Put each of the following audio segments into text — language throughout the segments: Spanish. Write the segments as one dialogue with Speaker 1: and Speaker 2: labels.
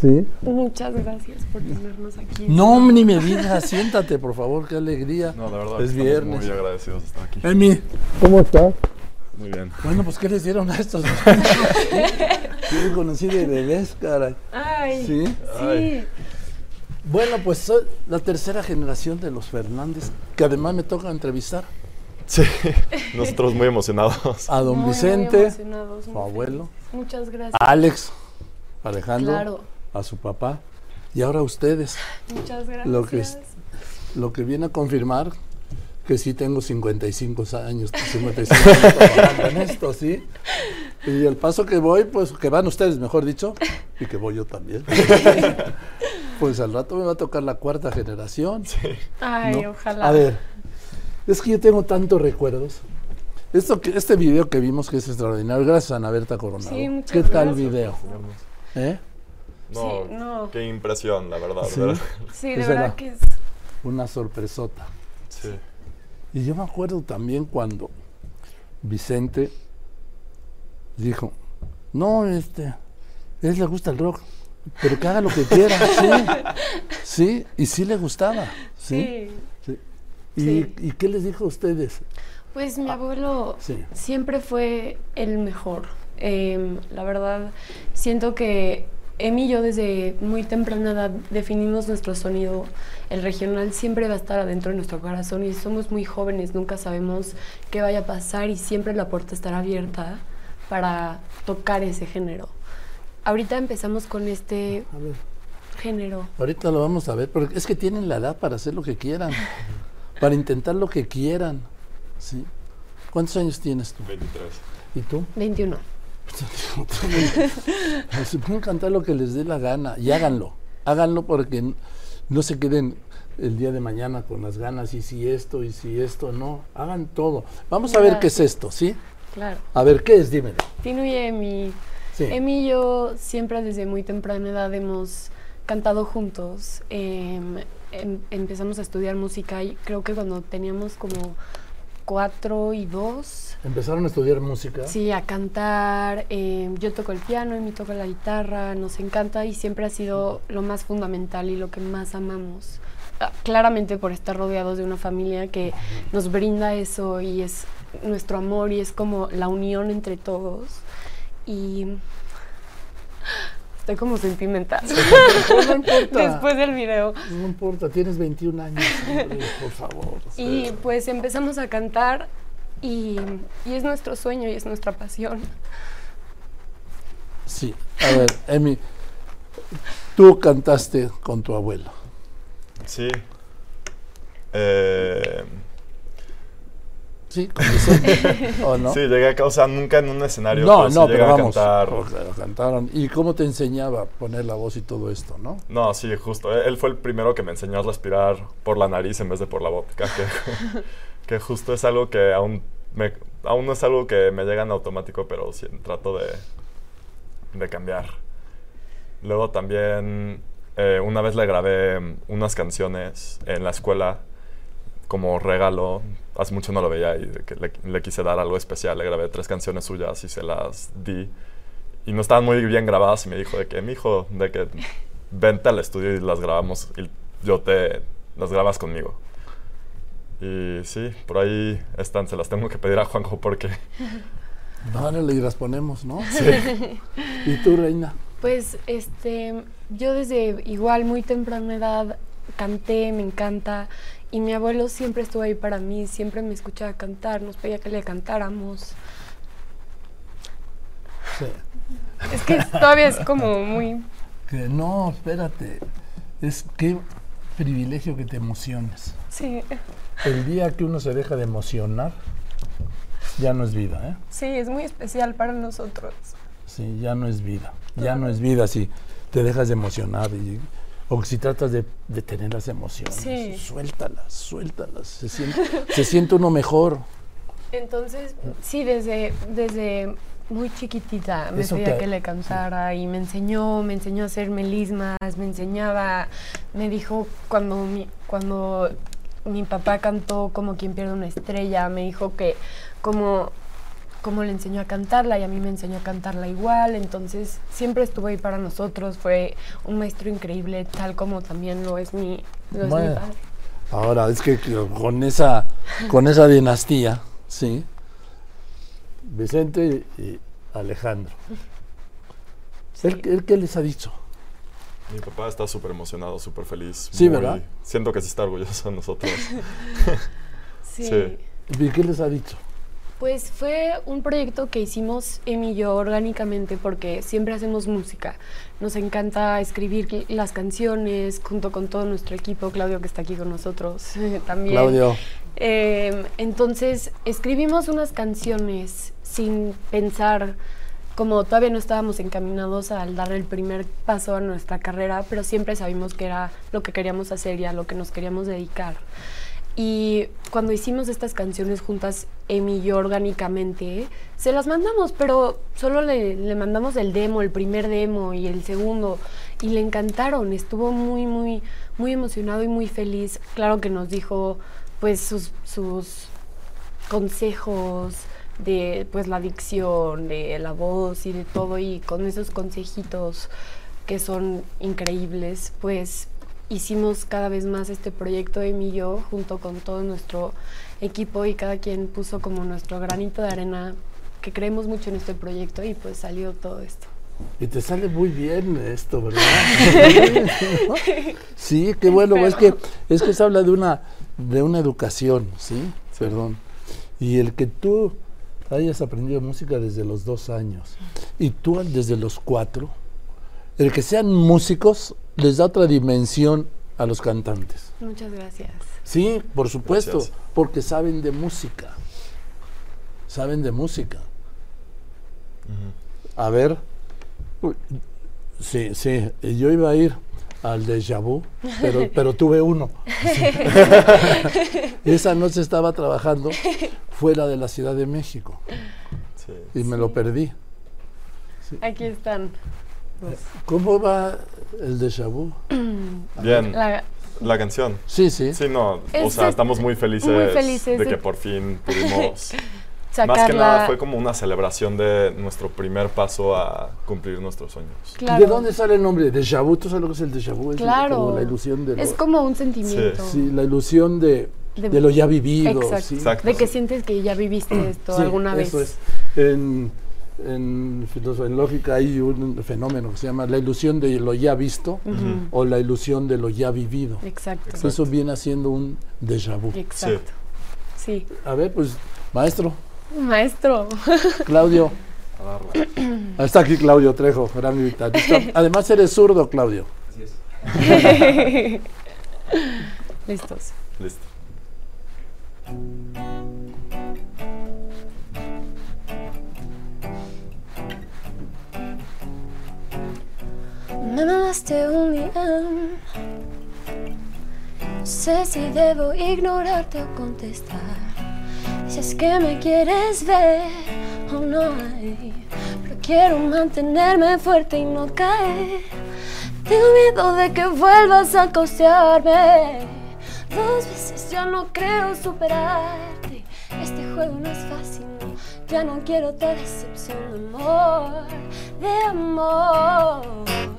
Speaker 1: Sí.
Speaker 2: Muchas gracias por tenernos aquí.
Speaker 1: No, ni me digas, siéntate, por favor, qué alegría.
Speaker 3: No, de verdad,
Speaker 1: es viernes.
Speaker 3: muy agradecidos de estar aquí.
Speaker 1: Emi, ¿cómo estás?
Speaker 3: Muy bien.
Speaker 1: Bueno, pues, ¿qué les dieron a estos? Yo conocí de bebés, caray.
Speaker 2: Ay,
Speaker 1: Sí.
Speaker 2: sí.
Speaker 3: Ay.
Speaker 1: Bueno, pues soy la tercera generación de los Fernández, que además me toca entrevistar
Speaker 3: Sí, nosotros muy emocionados.
Speaker 1: a don
Speaker 2: Muy, muy
Speaker 1: Vicente,
Speaker 2: emocionados,
Speaker 1: su
Speaker 2: muy
Speaker 1: abuelo.
Speaker 2: Muchas gracias.
Speaker 1: a Alex, Alejandro,
Speaker 2: Claro.
Speaker 1: A su papá, y ahora a ustedes,
Speaker 2: Muchas gracias.
Speaker 1: Lo que lo que viene a confirmar que sí tengo 55 años, 55 años trabajando en esto, ¿sí? Y el paso que voy, pues que van ustedes, mejor dicho, y que voy yo también. pues al rato me va a tocar la cuarta generación.
Speaker 2: Ay,
Speaker 1: ¿no?
Speaker 2: ojalá.
Speaker 1: A ver, es que yo tengo tantos recuerdos. Esto que, este video que vimos que es extraordinario, gracias a Ana Berta Coronado.
Speaker 2: Sí, muchas
Speaker 1: ¿Qué tal video? ¿Eh?
Speaker 3: No,
Speaker 2: Sí, no.
Speaker 3: qué impresión, la verdad.
Speaker 1: Sí.
Speaker 3: ¿verdad?
Speaker 2: Sí, de
Speaker 1: Esa
Speaker 2: verdad que es.
Speaker 1: Una sorpresota.
Speaker 3: Sí.
Speaker 1: Y yo me acuerdo también cuando Vicente dijo, no, este, a él le gusta el rock, pero que haga lo que quiera, sí, sí, y sí le gustaba, sí.
Speaker 2: Sí.
Speaker 1: sí. ¿Y,
Speaker 2: Sí.
Speaker 1: ¿Y qué les dijo a ustedes?
Speaker 2: Pues mi abuelo
Speaker 1: Sí.
Speaker 2: siempre fue el mejor. Em, la verdad, siento que Emi y yo desde muy temprana edad definimos nuestro sonido. El regional siempre va a estar adentro de nuestro corazón y somos muy jóvenes, nunca sabemos qué vaya a pasar y siempre la puerta estará abierta para tocar ese género. Ahorita empezamos con este
Speaker 1: A ver,
Speaker 2: género.
Speaker 1: ahorita lo vamos a ver, porque es que tienen la edad para hacer lo que quieran, para intentar lo que quieran, ¿sí? ¿Cuántos años tienes tú?
Speaker 3: 23.
Speaker 1: ¿Y tú?
Speaker 2: 21.
Speaker 1: Se pueden cantar lo que les dé la gana y háganlo. Háganlo porque no se queden el día de mañana con las ganas y si esto y si esto, no. Hagan todo. Vamos a ver qué es esto, ¿sí?
Speaker 2: Claro.
Speaker 1: A ver, ¿qué es? Dímelo.
Speaker 2: Tino y Emi.
Speaker 1: Sí.
Speaker 2: Emi y yo siempre desde muy temprana edad hemos cantado juntos. Em, em- empezamos a estudiar música y creo que cuando teníamos como cuatro y dos,
Speaker 1: Empezaron a estudiar música.
Speaker 2: sí, a cantar. em, yo toco el piano, Emi toca la guitarra, nos encanta y siempre ha sido lo más fundamental y lo que más amamos. Ah, Claramente por estar rodeados de una familia que nos brinda eso y es nuestro amor y es como la unión entre todos. Y estoy como sentimental
Speaker 1: No importa.
Speaker 2: después del video.
Speaker 1: No importa, tienes 21 años, hombre, por favor.
Speaker 2: Y pues empezamos a cantar y, y es nuestro sueño y es nuestra pasión.
Speaker 1: Sí. A ver, Emi, tú cantaste con tu abuelo.
Speaker 3: Sí. Eh,
Speaker 1: ¿Sí? ¿Con Vicente? ¿O no?
Speaker 3: Sí, llegué acá, o sea, nunca en un escenario.
Speaker 1: No,
Speaker 3: pero sí
Speaker 1: no,
Speaker 3: llegué
Speaker 1: pero
Speaker 3: a
Speaker 1: vamos.
Speaker 3: cantar.
Speaker 1: o sea, cantaron. ¿Y cómo te enseñaba a poner la voz y todo esto, no?
Speaker 3: No, sí, justo. Él fue el primero que me enseñó a respirar por la nariz en vez de por la boca. Que, que justo es algo que aún, me, aún no es algo que me llega en automático, pero sí trato de, de cambiar. Luego también, eh, una vez le grabé unas canciones en la escuela como regalo. Hace mucho no lo veía y que le, le quise dar algo especial. Le grabé tres canciones suyas y se las di. Y no estaban muy bien grabadas y me dijo de que, mi hijo, de que vente al estudio y las grabamos y yo te las grabas conmigo. Y sí, por ahí están, se las tengo que pedir a Juanjo porque
Speaker 1: Órale, y las ponemos, ¿no? Sí. ¿Y tú, Reina?
Speaker 2: Pues este, yo desde igual muy temprana edad canté, me encanta y mi abuelo siempre estuvo ahí para mí, siempre me escuchaba cantar, nos pedía que le cantáramos.
Speaker 1: Sí.
Speaker 2: Es que todavía es como muy
Speaker 1: Que no, espérate. Es qué privilegio que te emociones.
Speaker 2: sí,
Speaker 1: El día que uno se deja de emocionar, ya no es vida, ¿eh?
Speaker 2: sí, es muy especial para nosotros.
Speaker 1: Sí, ya no es vida. Ya no es vida si te dejas de emocionar y, o si tratas de, de tener las emociones.
Speaker 2: Sí.
Speaker 1: Suéltalas, suéltalas. Se siente, se siente uno mejor.
Speaker 2: Entonces, sí, desde, desde muy chiquitita me
Speaker 1: Eso
Speaker 2: pedía
Speaker 1: te-
Speaker 2: que le cantara y me enseñó, me enseñó a hacer melismas, me enseñaba, me dijo cuando mi, cuando mi papá cantó como quien pierde una estrella, me dijo que como cómo le enseñó a cantarla y a mí me enseñó a cantarla igual, entonces siempre estuvo ahí para nosotros, fue un maestro increíble, tal como también lo es mi, lo es mi
Speaker 1: Bueno.
Speaker 2: padre.
Speaker 1: Ahora, es que con esa, con esa dinastía, ¿sí? Vicente y Alejandro. ¿Él, él qué les ha dicho?
Speaker 3: Mi papá está súper emocionado, súper feliz.
Speaker 1: Sí,
Speaker 3: muy-
Speaker 1: ¿verdad?
Speaker 3: Siento que sí está orgulloso de nosotros.
Speaker 2: Sí.
Speaker 3: Sí.
Speaker 1: ¿Y qué les ha dicho?
Speaker 2: Pues fue un proyecto que hicimos Emi y yo orgánicamente porque siempre hacemos música. Nos encanta escribir las canciones junto con todo nuestro equipo, Claudio que está aquí con nosotros también.
Speaker 1: Claudio,
Speaker 2: Eh, entonces escribimos unas canciones sin pensar, como todavía no estábamos encaminados al dar el primer paso a nuestra carrera, pero siempre sabíamos que era lo que queríamos hacer y a lo que nos queríamos dedicar. Y cuando hicimos estas canciones juntas, Emi y yo orgánicamente, se las mandamos, pero solo le, le mandamos el demo, el primer demo y el segundo, y le encantaron. Estuvo muy, muy, muy emocionado y muy feliz. Claro que nos dijo, pues, sus, sus consejos de, pues, la dicción, de la voz y de todo, y con esos consejitos que son increíbles, pues hicimos cada vez más este proyecto Emi y yo junto con todo nuestro equipo y cada quien puso como nuestro granito de arena que creemos mucho en este proyecto y pues salió todo esto.
Speaker 1: y te sale muy bien esto, ¿verdad? sí, qué bueno. Es que, es que se habla de una, de una educación, ¿sí? Perdón. Y el que tú hayas aprendido música desde los dos años y tú desde los cuatro, el que sean músicos les da otra dimensión a los cantantes.
Speaker 2: Muchas gracias.
Speaker 1: Sí, por supuesto,
Speaker 3: Gracias.
Speaker 1: porque saben de música. Saben de música. A ver, uy, sí, sí, yo iba a ir al déjà vu, pero, pero tuve uno. Esa noche estaba trabajando fuera de la Ciudad de México
Speaker 3: Sí.
Speaker 1: y me lo perdí.
Speaker 2: Aquí están.
Speaker 1: ¿Cómo va el déjà vu?
Speaker 3: Bien,
Speaker 2: La-
Speaker 3: la canción.
Speaker 1: Sí, sí.
Speaker 3: Sí, no, o
Speaker 2: Es-
Speaker 3: sea,
Speaker 2: es
Speaker 3: estamos muy felices,
Speaker 2: muy felices
Speaker 3: de que por fin pudimos...
Speaker 2: sacarla.
Speaker 3: Más que nada fue como una celebración de nuestro primer paso a cumplir nuestros sueños.
Speaker 2: Claro.
Speaker 1: ¿De dónde sale el nombre? Déjà vu, ¿tú sabes lo que es el déjà vu? Es
Speaker 2: Claro.
Speaker 1: como la ilusión de lo,
Speaker 2: Es como un sentimiento.
Speaker 1: sí, la ilusión de,
Speaker 2: De-
Speaker 1: de lo ya vivido.
Speaker 2: Exacto.
Speaker 1: sí.
Speaker 3: Exacto.
Speaker 2: De que sientes que ya viviste esto
Speaker 1: Sí,
Speaker 2: alguna vez.
Speaker 1: Eso es. En, en filosofía, en lógica hay un fenómeno que se llama la ilusión de lo ya visto o la ilusión de lo ya vivido.
Speaker 2: Exacto.
Speaker 3: Exacto.
Speaker 1: Eso viene haciendo un déjà vu.
Speaker 2: Exacto. Sí.
Speaker 1: A ver, pues, maestro,
Speaker 2: Maestro.
Speaker 1: Claudio. Está aquí Claudio Trejo, gran guitarrista. Además eres zurdo, Claudio.
Speaker 2: Listos.
Speaker 3: Listo.
Speaker 2: Me mandaste un DM. No sé si debo ignorarte o contestar. Dices que me quieres ver o no hay. Pero quiero mantenerme fuerte y no caer. Tengo miedo de que vuelvas a costearme. Dos veces ya no creo superarte. Este juego no es fácil. Ya no quiero otra decepción de amor, de amor.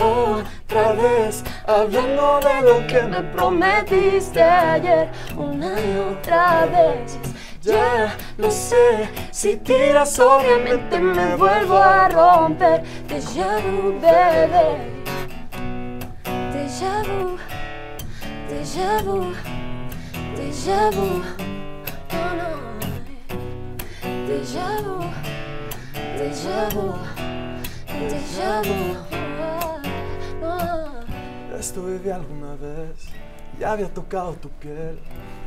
Speaker 2: Otra vez hablando de lo que me prometiste ayer, una y otra vez. Ya lo sé, si tiras obviamente me vuelvo a romper. Déjà vu, bebé. Vu, déjà vu, déjà vu. Oh no. Déjà vu, déjà vu, déjà vu.
Speaker 3: Esto viví alguna vez, ya había tocado tu piel,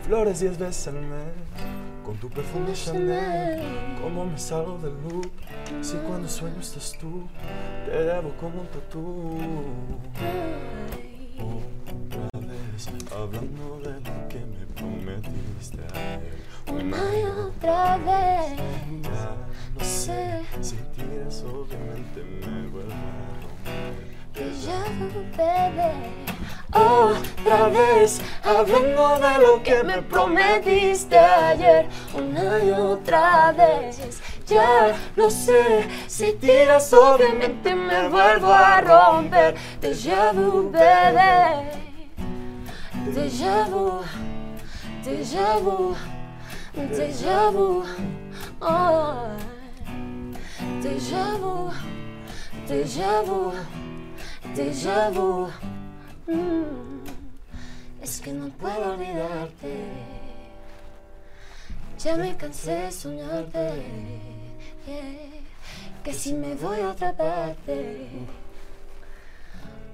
Speaker 3: flores diez veces al mes, con tu perfume Chanel. ¿Cómo me salgo del loop? Si cuando sueño estás tú, te llevo como un tatú. Otra vez, hablando de lo que me prometiste ayer.
Speaker 2: Una y otra vez.
Speaker 3: Ya no sé, si tiras obviamente me
Speaker 2: bebé. Otra vez, hablando de lo que me prometiste ayer, una y otra vez. ya lo sé. Si tiras, obviamente me vuelvo a romper. Déjà vu, bebé. Déjà vu, déjà vu, déjà vu. Oh. Déjà vu, déjà vu, déjà vu. Mm. Es que no puedo olvidarte. Ya me cansé de soñarte. Que si me voy a otra parte,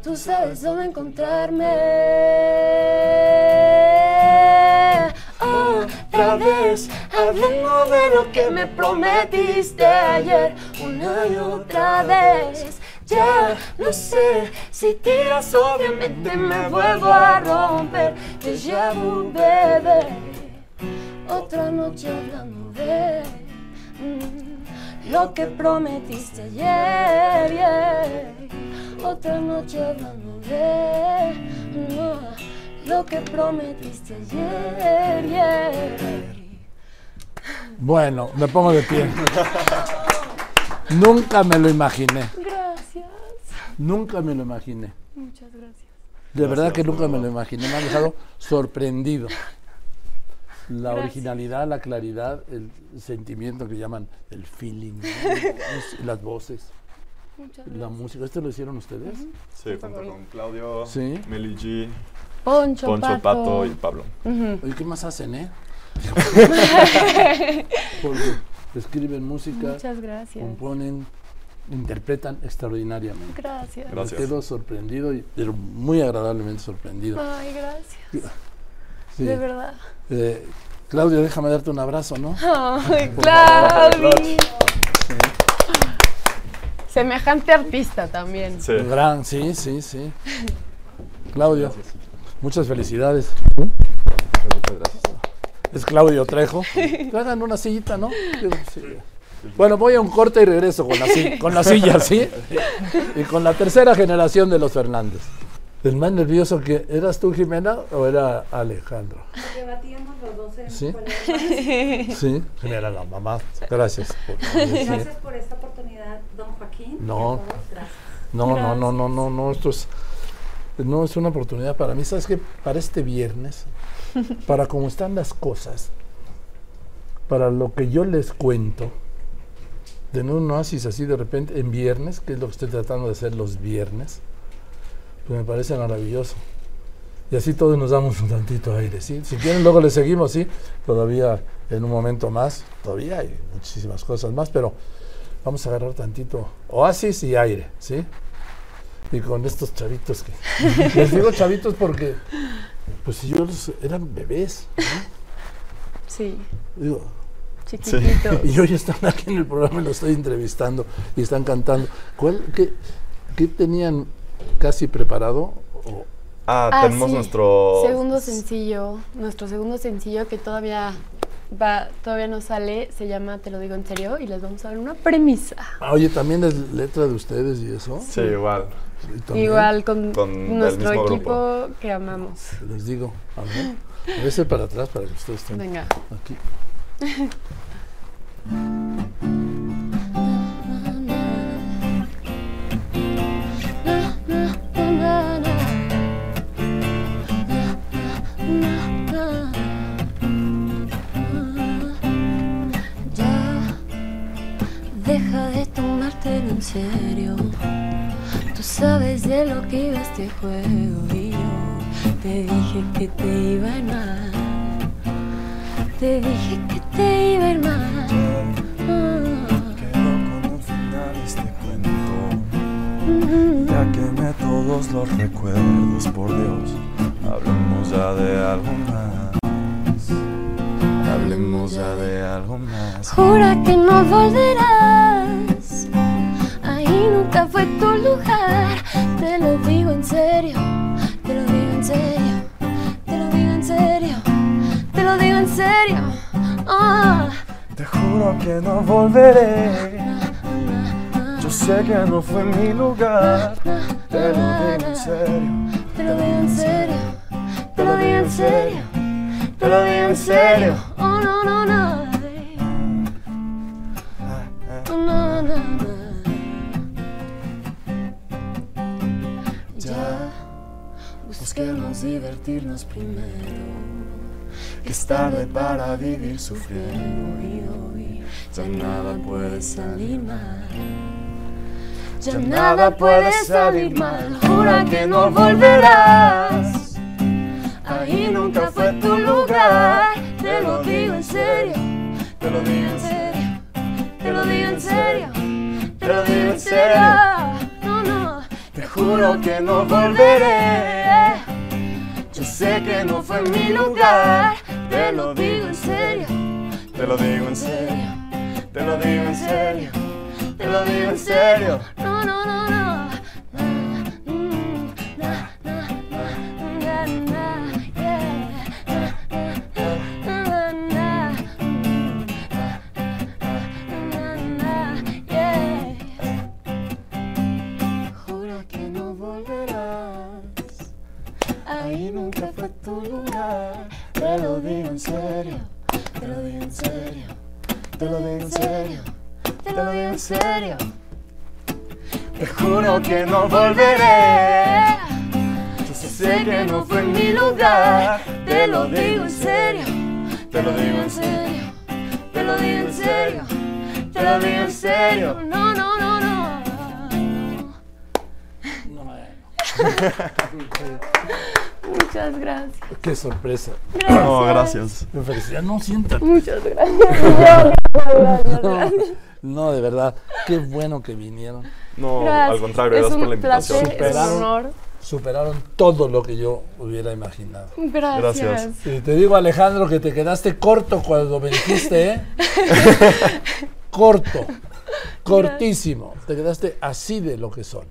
Speaker 2: tú sabes dónde encontrarme. Otra vez, hablando de lo que me prometiste ayer, una y otra vez. Ya lo sé, si tiras obviamente me vuelvo a romper. Déjà vu, bebé. Otra noche hablando de mm, lo que prometiste ayer. yeah. Otra noche hablando de mm, lo que prometiste ayer. yeah.
Speaker 1: Bueno, me pongo de pie. Nunca me lo imaginé.
Speaker 2: Gracias.
Speaker 1: Nunca me lo imaginé.
Speaker 2: Muchas gracias.
Speaker 1: De verdad que nunca me lo imaginé. Me ha dejado sorprendido. La
Speaker 2: Gracias.
Speaker 1: originalidad, la claridad, el sentimiento que llaman el feeling, ¿no? las voces,
Speaker 2: Muchas
Speaker 1: la
Speaker 2: gracias.
Speaker 1: música. ¿Esto lo hicieron ustedes?
Speaker 3: Sí, junto con Claudio,
Speaker 1: Sí.
Speaker 3: Meli G,
Speaker 2: Poncho,
Speaker 3: Poncho
Speaker 2: Pato.
Speaker 3: Pato y Pablo.
Speaker 1: Oye, ¿qué más hacen, eh? Escriben música,
Speaker 2: Muchas gracias.
Speaker 1: componen, interpretan extraordinariamente.
Speaker 2: Gracias.
Speaker 1: Me
Speaker 3: Gracias.
Speaker 1: quedo sorprendido, y, pero muy agradablemente sorprendido.
Speaker 2: Ay, gracias.
Speaker 1: Sí.
Speaker 2: De verdad.
Speaker 1: Eh, Claudio, déjame darte un abrazo, ¿no?
Speaker 2: Ay, Claudia. Semejante artista también.
Speaker 3: Sí.
Speaker 1: Gran, sí, sí, sí. Claudio, muchas felicidades. Es Claudio Trejo. Traigan una sillita, ¿no? Bueno, voy a un corte y regreso con la, con la silla, ¿sí? Y con la tercera generación de los Fernández. El más nervioso que, ¿eras tú, Jimena, o era Alejandro?
Speaker 4: Debatíamos los dos en
Speaker 1: ¿Sí? Sí, Jimena, la mamá. Gracias. por.
Speaker 4: Gracias por esta oportunidad, don Joaquín.
Speaker 1: No. No, no, no, no, no, no, esto es, no es una oportunidad para mí. ¿Sabes qué? Para este viernes, para cómo están las cosas, para lo que yo les cuento, de un oasis así de repente en viernes, que es lo que estoy tratando de hacer los viernes, pues me parece maravilloso. Y así todos nos damos un tantito aire, ¿sí? Si quieren, luego le seguimos, ¿sí? Todavía en un momento más, todavía hay muchísimas cosas más, pero vamos a agarrar tantito oasis y aire, ¿sí? Y con estos chavitos que... Les digo chavitos porque, pues ellos eran bebés, ¿no?
Speaker 2: Sí,
Speaker 1: Digo,
Speaker 2: chiquitito.
Speaker 1: y hoy están aquí en el programa y los estoy entrevistando y están cantando. ¿Cuál, qué, qué tenían casi preparado? O-
Speaker 3: Ah,
Speaker 2: Ah,
Speaker 3: tenemos
Speaker 2: sí.
Speaker 3: nuestro...
Speaker 2: Segundo sencillo, nuestro segundo sencillo que todavía va, todavía no sale, se llama Te lo digo en serio y les vamos a dar una premisa.
Speaker 1: Ah, oye, también es letra de ustedes y eso.
Speaker 3: Sí, igual.
Speaker 2: Igual con, nuestro equipo que amamos.
Speaker 1: Les digo, a ver, voy a hacer para atrás para que ustedes estén
Speaker 2: Venga.
Speaker 1: aquí.
Speaker 2: este juego y yo te dije que te iba a ir mal. Te dije que te iba a ir mal.
Speaker 5: Quedo con el final este cuento. Ya quemé todos los recuerdos, por Dios. Hablemos ya de algo más. Hablemos ya de algo más.
Speaker 2: Jura que no volverás. Ahí nunca fue tu lugar. Te lo digo en serio. Te lo digo en serio. Te lo digo en serio. Te lo digo en serio. Ah.
Speaker 5: Te juro que no volveré. Yo sé que no fue mi lugar. Te lo digo en serio.
Speaker 2: Te lo digo en serio. Te lo digo en serio. Te lo digo en serio. Oh, no, no, no. Busquemos divertirnos primero.
Speaker 5: Que es tarde para vivir sufriendo
Speaker 2: Y hoy ya nada puede salir mal.
Speaker 5: Ya nada puede salir mal, jura que no volverás.
Speaker 2: Ahí nunca fue tu lugar. Te lo digo en serio.
Speaker 5: Te lo digo
Speaker 2: En serio. Te lo digo en serio.
Speaker 5: te lo digo en serio.
Speaker 2: No, no.
Speaker 5: Te juro que no volveré. Sé que no fue mi lugar. Te lo digo en serio. Te lo digo en serio. Te lo digo en serio. Te lo digo en serio.
Speaker 2: No, no, no, no.
Speaker 5: Te lo digo en serio. Te lo digo en serio. Te lo digo en serio.
Speaker 2: Te lo digo en serio.
Speaker 5: Te juro que no volveré. Yo sé que no fue mi lugar.
Speaker 2: Te lo digo en serio.
Speaker 5: Te lo digo en serio. Te lo digo en serio. Te lo digo en serio.
Speaker 2: No, no, no, no. Muchas gracias.
Speaker 1: Qué sorpresa.
Speaker 3: No, gracias.
Speaker 1: Me felicidad. No sientan.
Speaker 2: Muchas gracias.
Speaker 1: No, de verdad. Qué bueno que vinieron.
Speaker 3: No,
Speaker 2: Gracias.
Speaker 3: al contrario,
Speaker 2: es
Speaker 3: gracias por la
Speaker 2: un
Speaker 3: invitación.
Speaker 2: placer, es un
Speaker 1: Superaron.
Speaker 2: honor.
Speaker 1: Superaron todo lo que yo hubiera imaginado.
Speaker 2: Gracias.
Speaker 3: Gracias.
Speaker 1: Y te digo, Alejandro, que te quedaste corto cuando me dijiste, ¿eh? corto. Cortísimo. Te quedaste así de lo que son.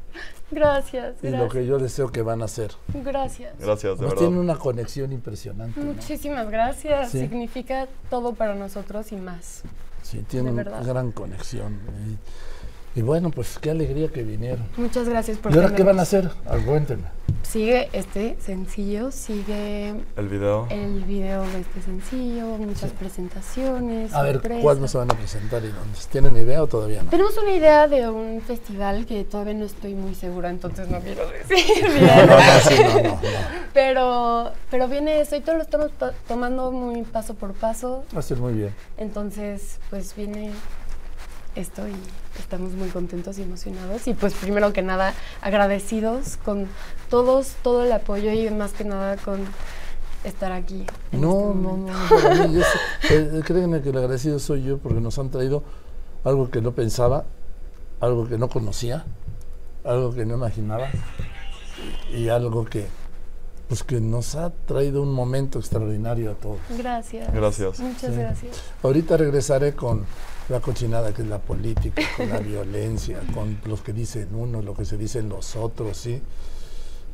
Speaker 2: Gracias.
Speaker 1: Y lo
Speaker 2: Gracias.
Speaker 1: que yo deseo que van a ser.
Speaker 2: Gracias.
Speaker 3: Gracias, de
Speaker 1: Nos
Speaker 3: verdad.
Speaker 1: tienen una conexión impresionante. ¿no?
Speaker 2: Muchísimas gracias.
Speaker 1: Sí.
Speaker 2: Significa todo para nosotros y más.
Speaker 1: Sí, tienen una gran conexión. Y, y bueno, pues qué alegría que vinieron.
Speaker 2: Muchas gracias por
Speaker 1: ¿Y ahora qué van a hacer? Cuéntenme.
Speaker 2: Sigue este sencillo, sigue
Speaker 3: El video.
Speaker 2: el video de este sencillo, muchas presentaciones.
Speaker 1: A ver,
Speaker 2: sorpresas.
Speaker 1: ¿cuándo se van a presentar y dónde? ¿Tienen idea o todavía no?
Speaker 2: Tenemos una idea de un festival que todavía no estoy muy segura, entonces no quiero decir bien.
Speaker 1: No, no, sí, no, no, no.
Speaker 2: Pero, pero viene eso y todo lo estamos to- tomando muy paso por paso.
Speaker 1: Va a ser muy bien.
Speaker 2: Entonces, pues viene esto y estamos muy contentos y emocionados. Y pues primero que nada, agradecidos con todos, todo el apoyo y más que nada con estar aquí.
Speaker 1: No,
Speaker 2: este
Speaker 1: no, no, no, para mí, yo sé- eh, créanme que el agradecido soy yo porque nos han traído algo que no pensaba, algo que no conocía, algo que no imaginaba y algo que pues que nos ha traído un momento extraordinario a todos.
Speaker 2: Gracias.
Speaker 3: Gracias.
Speaker 2: Muchas
Speaker 1: Sí.
Speaker 2: gracias.
Speaker 1: Ahorita regresaré con la cochinada que es la política, con la violencia, con los que dicen uno, lo que se dicen los otros, ¿sí?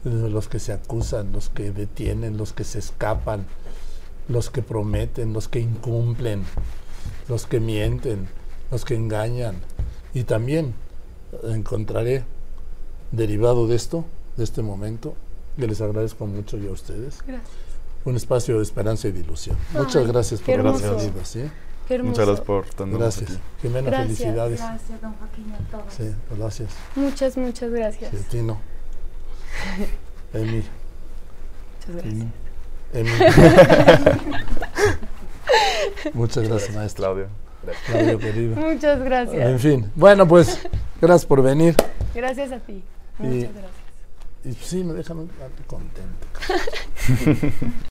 Speaker 1: Los que se acusan, los que detienen, los que se escapan, los que prometen, los que incumplen, los que mienten, los que engañan. Y también encontraré, derivado de esto, de este momento, que les agradezco mucho yo a ustedes,
Speaker 2: Gracias.
Speaker 1: un espacio de esperanza y de ilusión. Muchas gracias por
Speaker 3: hermoso.
Speaker 1: venido, ¿sí?
Speaker 2: Qué hermoso.
Speaker 3: Muchas gracias por tenernos
Speaker 1: Gracias.
Speaker 3: aquí.
Speaker 1: Jimena,
Speaker 2: Gracias.
Speaker 1: felicidades.
Speaker 4: Gracias, don Joaquín, a todos.
Speaker 1: Sí, gracias.
Speaker 2: Muchas, muchas gracias.
Speaker 1: Sí, Tino. Emi.
Speaker 2: Muchas gracias.
Speaker 1: Emi. Muchas gracias, maestro.
Speaker 3: Claudio.
Speaker 1: Claudio querido.
Speaker 2: Muchas
Speaker 1: En
Speaker 2: gracias.
Speaker 1: fin, bueno, pues, gracias por venir.
Speaker 2: Gracias a ti.
Speaker 1: Y-
Speaker 2: Muchas gracias.
Speaker 1: Y sí, me dejan contento.